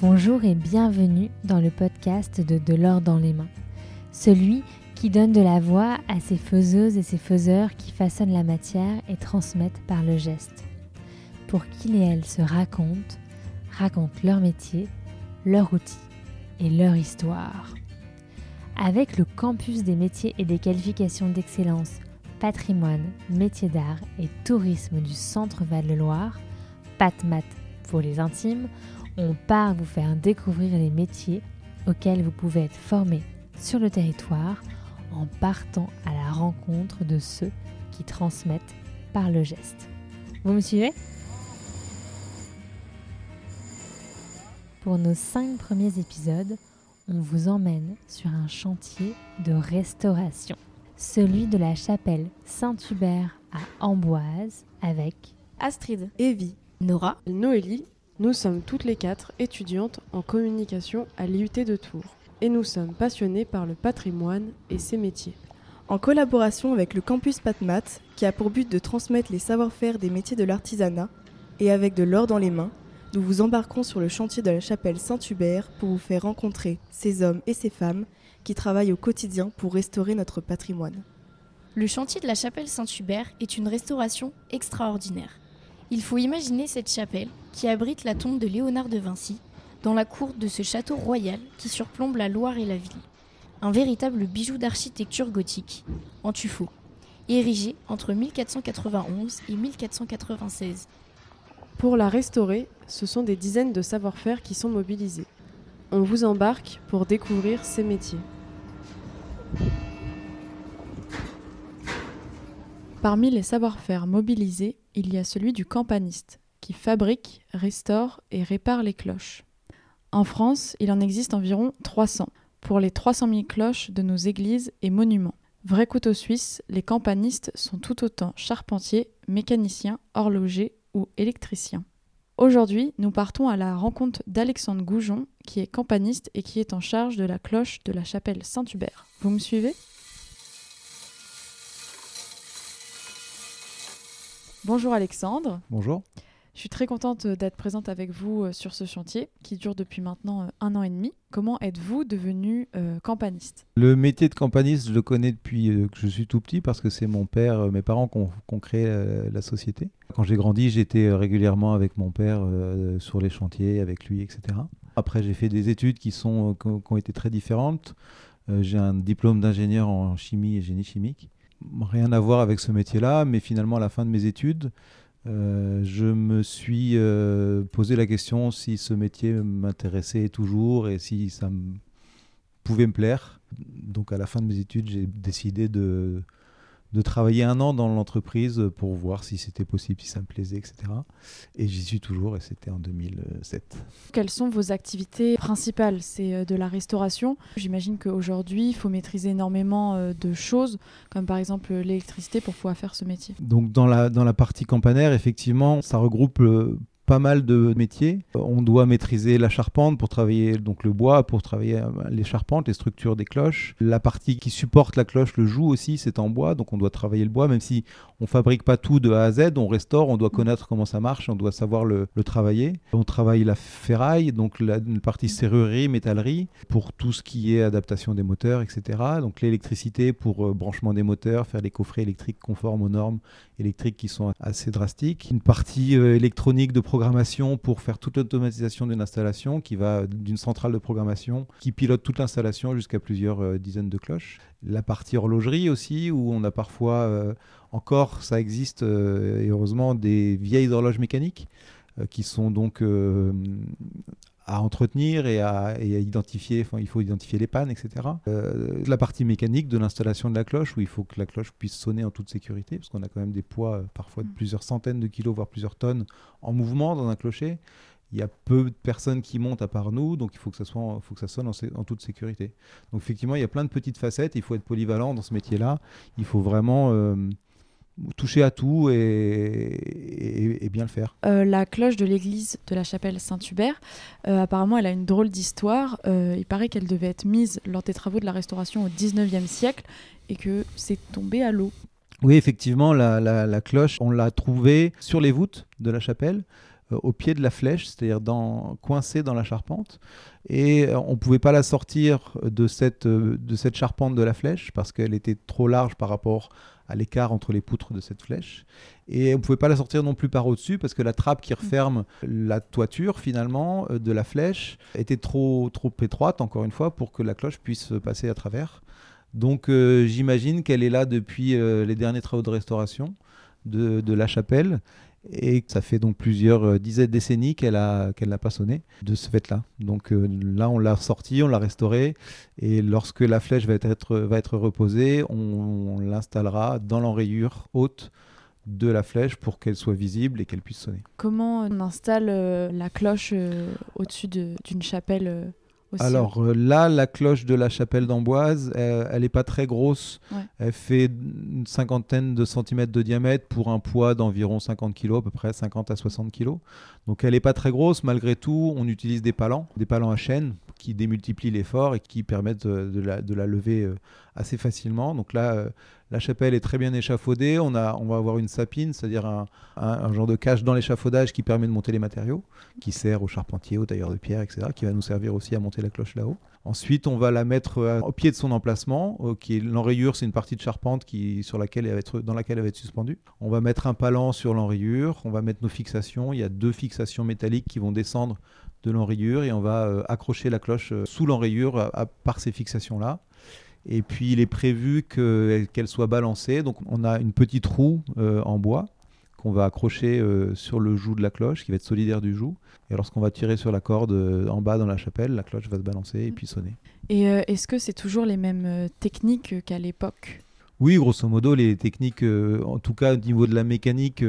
Bonjour et bienvenue dans le podcast de De l'or dans les mains. Celui qui donne de la voix à ces faiseuses et ces faiseurs qui façonnent la matière et transmettent par le geste. Pour qu'ils et elles se racontent, racontent leur métier, leur outil et leur histoire. Avec le campus des métiers et des qualifications d'excellence, patrimoine, métiers d'art et tourisme du Centre Val-de-Loire, PatMat pour les intimes, on part vous faire découvrir les métiers auxquels vous pouvez être formé sur le territoire en partant à la rencontre de ceux qui transmettent par le geste. Vous me suivez? Pour nos cinq premiers épisodes, on vous emmène sur un chantier de restauration, celui de la chapelle Saint-Hubert à Amboise avec Astrid, Evie, Nora, Noélie. Nous sommes toutes les quatre étudiantes en communication à l'IUT de Tours et nous sommes passionnés par le patrimoine et ses métiers. En collaboration avec le campus PatMat, qui a pour but de transmettre les savoir-faire des métiers de l'artisanat, et avec de l'or dans les mains, nous vous embarquerons sur le chantier de la chapelle Saint-Hubert pour vous faire rencontrer ces hommes et ces femmes qui travaillent au quotidien pour restaurer notre patrimoine. Le chantier de la chapelle Saint-Hubert est une restauration extraordinaire. Il faut imaginer cette chapelle qui abrite la tombe de Léonard de Vinci dans la cour de ce château royal qui surplombe la Loire et la ville. Un véritable bijou d'architecture gothique, en tuffeau, érigé entre 1491 et 1496. Pour la restaurer, ce sont des dizaines de savoir-faire qui sont mobilisés. On vous embarque pour découvrir ces métiers. Parmi les savoir-faire mobilisés, il y a celui du campaniste, qui fabrique, restaure et répare les cloches. En France, il en existe environ 300, pour les 300 000 cloches de nos églises et monuments. Vrai couteau suisse, les campanistes sont tout autant charpentiers, mécaniciens, horlogers ou électriciens. Aujourd'hui, nous partons à la rencontre d'Alexandre Goujon, qui est campaniste et qui est en charge de la cloche de la chapelle Saint-Hubert. Vous me suivez? Bonjour Alexandre. Bonjour. Je suis très contente d'être présente avec vous euh, sur ce chantier qui dure depuis maintenant euh, un an et demi. Comment êtes-vous devenu euh, campaniste? Le métier de campaniste, je le connais depuis que je suis tout petit parce que c'est mon père, mes parents qui ont, créé la, société. Quand j'ai grandi, j'étais régulièrement avec mon père sur les chantiers, avec lui, etc. Après, j'ai fait des études qui, sont, qui ont été très différentes. j'ai un diplôme d'ingénieur en chimie et génie chimique. Rien à voir avec ce métier-là, mais finalement, à la fin de mes études, euh, je me suis euh, posé la question si ce métier m'intéressait toujours et si ça pouvait me plaire. Donc à la fin de mes études, j'ai décidé de, de travailler un an dans l'entreprise pour voir si c'était possible, si ça me plaisait, etc. Et j'y suis toujours et c'était en 2007. Quelles sont vos activités principales? C'est euh, de la restauration. J'imagine qu'aujourd'hui, il faut maîtriser énormément euh, de choses, comme par exemple l'électricité pour pouvoir faire ce métier. Donc dans la, dans la partie campanaire, effectivement, ça regroupe euh, pas mal de métiers. On doit maîtriser la charpente pour travailler donc le bois, pour travailler euh, les charpentes, les structures des cloches. La partie qui supporte la cloche, le joug aussi, c'est en bois, donc on doit travailler le bois, même si on fabrique pas tout de A à Z, on restaure, on doit connaître comment ça marche, on doit savoir le, travailler. On travaille la ferraille, donc la, partie serrurerie, métallerie, pour tout ce qui est adaptation des moteurs, etc. Donc l'électricité pour euh, branchement des moteurs, faire les coffrets électriques conformes aux normes électriques qui sont assez drastiques. Une partie euh, électronique de programmation pour faire toute l'automatisation d'une installation qui va d'une centrale de programmation qui pilote toute l'installation jusqu'à plusieurs euh, dizaines de cloches. La partie horlogerie aussi, où on a parfois euh, encore, ça existe et heureusement, des vieilles horloges mécaniques qui sont donc à entretenir et à, identifier, enfin, il faut identifier les pannes, etc. Euh, la partie mécanique de l'installation de la cloche, où il faut que la cloche puisse sonner en toute sécurité, parce qu'on a quand même des poids euh, parfois de mm. plusieurs centaines de kilos, voire plusieurs tonnes en mouvement dans un clocher. Il y a peu de personnes qui montent à part nous, donc il faut que ça, soit, faut que ça sonne en, toute sécurité. Donc effectivement, il y a plein de petites facettes, il faut être polyvalent dans ce métier-là. Il faut vraiment... Euh, toucher à tout et, bien le faire. Euh, la cloche de l'église de la chapelle Saint-Hubert, euh, apparemment, elle a une drôle d'histoire. Euh, il paraît qu'elle devait être mise lors des travaux de la restauration au 19e siècle et que c'est tombé à l'eau. Oui, effectivement, la, cloche, on l'a trouvée sur les voûtes de la chapelle. au pied de la flèche, c'est-à-dire dans, coincée dans la charpente. Et on ne pouvait pas la sortir de cette, de cette charpente de la flèche parce qu'elle était trop large par rapport à l'écart entre les poutres de cette flèche. Et on ne pouvait pas la sortir non plus par au-dessus parce que la trappe qui referme la toiture finalement euh, de la flèche était trop, trop étroite, encore une fois, pour que la cloche puisse passer à travers. Donc euh, j'imagine qu'elle est là depuis euh, les derniers travaux de restauration de, de la chapelle et ça fait donc plusieurs euh, dizaines de décennies qu'elle n'a pas sonné de ce fait-là. Donc euh, là, on l'a sorti, on l'a restauré, et lorsque la flèche va être, va être reposée, on, l'installera dans l'enrayure haute de la flèche pour qu'elle soit visible et qu'elle puisse sonner. Comment on installe euh, la cloche au-dessus d'une chapelle alors euh, là, la cloche de la chapelle d'Amboise, elle n'est pas très grosse. Elle fait une cinquantaine de centimètres de diamètre pour un poids d'environ 50 kg, à peu près 50 à 60 kg. Donc elle n'est pas très grosse. Malgré tout, on utilise des palans, des palans à chaîne qui démultiplient l'effort et qui permettent de, la, de la, lever euh, assez facilement. Donc là, euh, la chapelle est très bien échafaudée. On, a, on va avoir une sapine, c'est-à-dire un, un, genre de cache dans l'échafaudage qui permet de monter les matériaux, qui sert aux charpentiers, aux tailleurs de pierre, etc., qui va nous servir aussi à monter la cloche là-haut. Ensuite, on va la mettre euh, au pied de son emplacement, qui est l'enrayure, c'est une partie de charpente qui, sur laquelle elle va être, dans laquelle elle va être suspendue. On va mettre un palan sur l'enrayure, on va mettre nos fixations. Il y a deux fixations métalliques qui vont descendre de l'enrayure et on va euh, accrocher la cloche euh, sous l'enrayure par ces fixations-là. Et puis il est prévu qu'elle soit balancée. Donc on a une petite roue euh, en bois qu'on va accrocher sur le joug de la cloche, qui va être solidaire du joug. Et lorsqu'on va tirer sur la corde en bas dans la chapelle, la cloche va se balancer et puis sonner. Et est-ce que c'est toujours les mêmes techniques qu'à l'époque? Oui, grosso modo, les techniques, en tout cas au niveau de la mécanique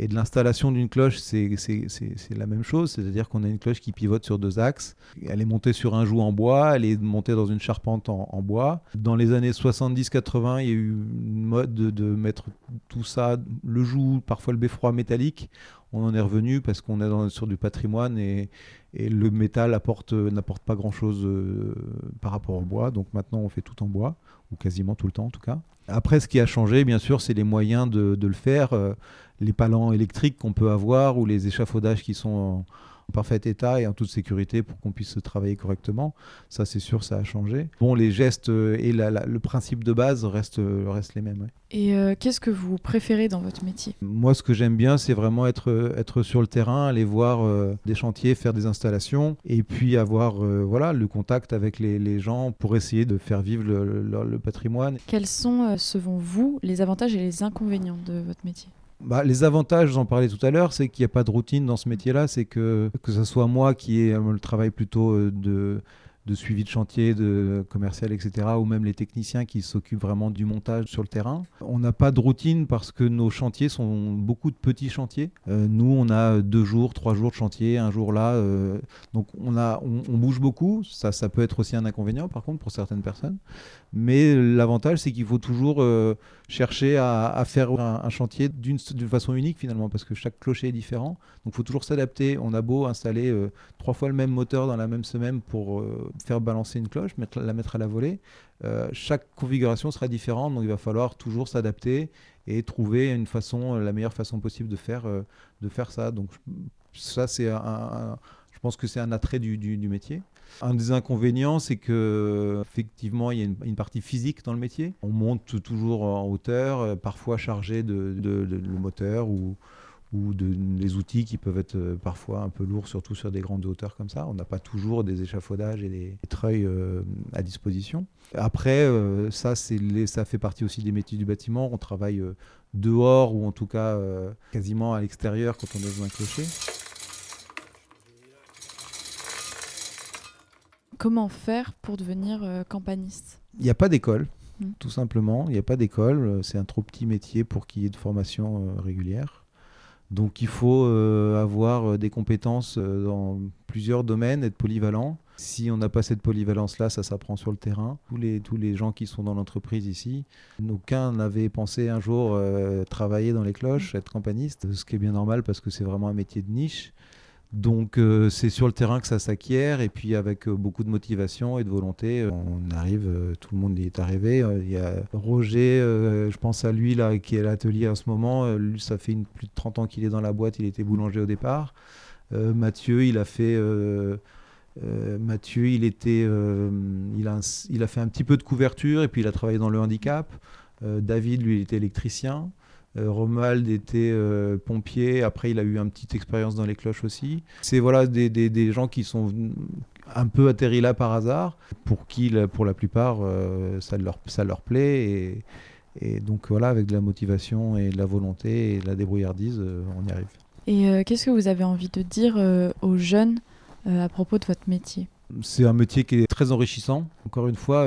et de l'installation d'une cloche, c'est la même chose, c'est-à-dire qu'on a une cloche qui pivote sur deux axes. Elle est montée sur un joug en bois, elle est montée dans une charpente en, bois. Dans les années 70-80, il y a eu une mode de, mettre tout ça, le joug, parfois le beffroi métallique. On en est revenu parce qu'on est sur du patrimoine et, le métal n'apporte pas grand-chose euh, par rapport au bois. Donc maintenant, on fait tout en bois, ou quasiment tout le temps en tout cas. Après, ce qui a changé, bien sûr, c'est les moyens de, le faire. Euh, les palans électriques qu'on peut avoir ou les échafaudages qui sont parfait état et en toute sécurité pour qu'on puisse travailler correctement. Ça, c'est sûr, ça a changé. Bon, les gestes euh, et le principe de base restent, restent les mêmes. Et euh, qu'est-ce que vous préférez dans votre métier? Moi, ce que j'aime bien, c'est vraiment être, être sur le terrain, aller voir euh, des chantiers, faire des installations et puis avoir voilà, le contact avec les, les, gens pour essayer de faire vivre le, le patrimoine. Quels sont, selon vous, les avantages et les inconvénients de votre métier? Bah, les avantages, j'en parlais tout à l'heure, c'est qu'il n'y a pas de routine dans ce métier-là. C'est que que ce soit moi qui ai le travail plutôt euh, de de suivi de chantier, de commercial, etc., ou même les techniciens qui s'occupent vraiment du montage sur le terrain. On n'a pas de routine parce que nos chantiers sont beaucoup de petits chantiers. Euh, nous, on a deux jours, trois jours de chantier, un jour là. Euh, donc on, a, on, bouge beaucoup. Ça, ça peut être aussi un inconvénient, par contre, pour certaines personnes. Mais l'avantage, c'est qu'il faut toujours euh, chercher à, faire un, chantier d'une façon unique, finalement, parce que chaque clocher est différent. Donc il faut toujours s'adapter. On a beau installer trois fois le même moteur dans la même semaine pour faire balancer une cloche, mettre, la mettre à la volée. Euh, chaque configuration sera différente, donc il va falloir toujours s'adapter et trouver une façon, la meilleure façon possible de faire, euh, de faire ça. Donc ça, c'est un, je pense que c'est un attrait du, du, métier. Un des inconvénients, c'est que effectivement, il y a une, partie physique dans le métier. On monte toujours en hauteur, euh, parfois chargé de, de, de le moteur ou, ou de, des outils qui peuvent être euh, parfois un peu lourds, surtout sur des grandes hauteurs comme ça. On n'a pas toujours des échafaudages et des, treuils euh, à disposition. Après, euh, ça, les, ça fait partie aussi des métiers du bâtiment. On travaille dehors ou en tout cas quasiment à l'extérieur quand on est dans un clocher. Comment faire pour devenir campaniste? Il n'y a pas d'école hmm. tout simplement. Il n'y a pas d'école. C'est un trop petit métier pour qu'il y ait de formation régulière. Donc il faut euh, avoir euh, des compétences euh, dans plusieurs domaines, être polyvalent. Si on n'a pas cette polyvalence-là, ça s'apprend sur le terrain. Tous les, tous les gens qui sont dans l'entreprise ici, aucun n'avait pensé un jour travailler dans les cloches, être campaniste, ce qui est bien normal parce que c'est vraiment un métier de niche. Donc euh, c'est sur le terrain que ça s'acquiert et puis avec euh, beaucoup de motivation et de volonté, euh, on arrive, tout le monde y est arrivé. Il y a Roger, je pense à lui là qui est à l'atelier en ce moment, ça fait plus de 30 ans qu'il est dans la boîte, il était boulanger au départ. Mathieu, il a fait Mathieu, il était il a, il a fait un petit peu de couverture et puis il a travaillé dans le handicap. David, lui, il était électricien. Euh, Romuald était euh, pompier, après il a eu une petite expérience dans les cloches aussi. C'est voilà des, des, gens qui sont un peu atterris là par hasard, pour qui pour la plupart euh, ça, leur, ça leur plaît. Et, et, donc voilà, avec de la motivation et de la volonté et de la débrouillardise, on y arrive. Et qu'est-ce que vous avez envie de dire aux jeunes à propos de votre métier? C'est un métier qui est très enrichissant. Encore une fois,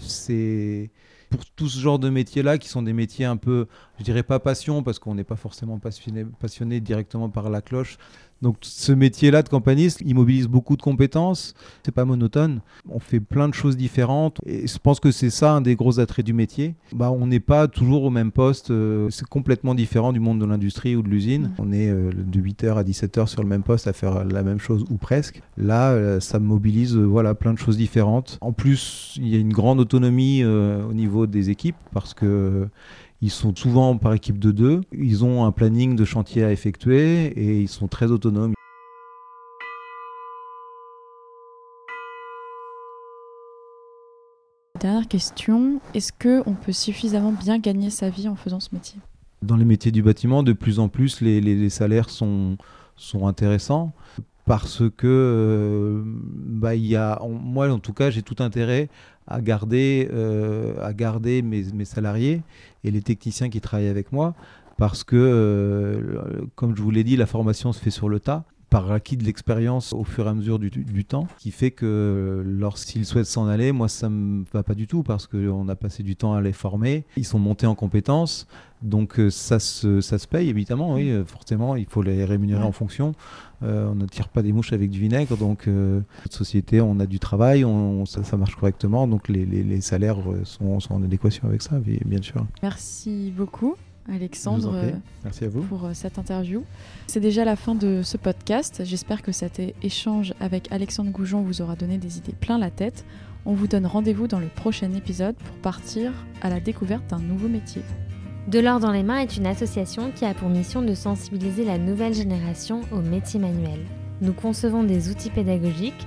c'est pour tout ce genre de métiers-là, qui sont des métiers un peu, je dirais pas passion, parce qu'on n'est pas forcément passionné, passionné directement par la cloche, donc ce métier-là de campaniste, il mobilise beaucoup de compétences. C'est pas monotone. On fait plein de choses différentes. Et je pense que c'est ça un des gros attraits du métier. Bah, on n'est pas toujours au même poste. Euh, c'est complètement différent du monde de l'industrie ou de l'usine. On est euh, de 8h à 17h sur le même poste à faire la même chose ou presque. Là, euh, ça mobilise voilà plein de choses différentes. En plus, il y a une grande autonomie au niveau des équipes parce que ils sont souvent par équipe de deux. Ils ont un planning de chantier à effectuer et ils sont très autonomes. Dernière question, est-ce qu'on peut suffisamment bien gagner sa vie en faisant ce métier? Dans les métiers du bâtiment, de plus en plus, les, salaires sont, sont intéressants parce que euh, bah, y a, moi en tout cas j'ai tout intérêt à garder, euh, à garder mes, salariés et les techniciens qui travaillent avec moi parce que, euh, comme je vous l'ai dit, la formation se fait sur le tas par acquis de l'expérience au fur et à mesure du, du, temps, qui fait que lorsqu'ils souhaitent s'en aller, moi ça me va pas du tout parce qu'on a passé du temps à les former, ils sont montés en compétences, donc euh, ça se, ça se paye évidemment, oui, forcément, il faut les rémunérer en fonction. Euh, on ne tire pas des mouches avec du vinaigre, donc euh, notre société, on a du travail, on, ça, marche correctement, donc les, les, salaires sont, sont, en adéquation avec ça, bien sûr. Merci beaucoup. Alexandre, Merci à vous. pour cette interview. C'est déjà la fin de ce podcast. J'espère que cet échange avec Alexandre Goujon vous aura donné des idées plein la tête. On vous donne rendez-vous dans le prochain épisode pour partir à la découverte d'un nouveau métier. De l'or dans les mains est une association qui a pour mission de sensibiliser la nouvelle génération aux métiers manuels. Nous concevons des outils pédagogiques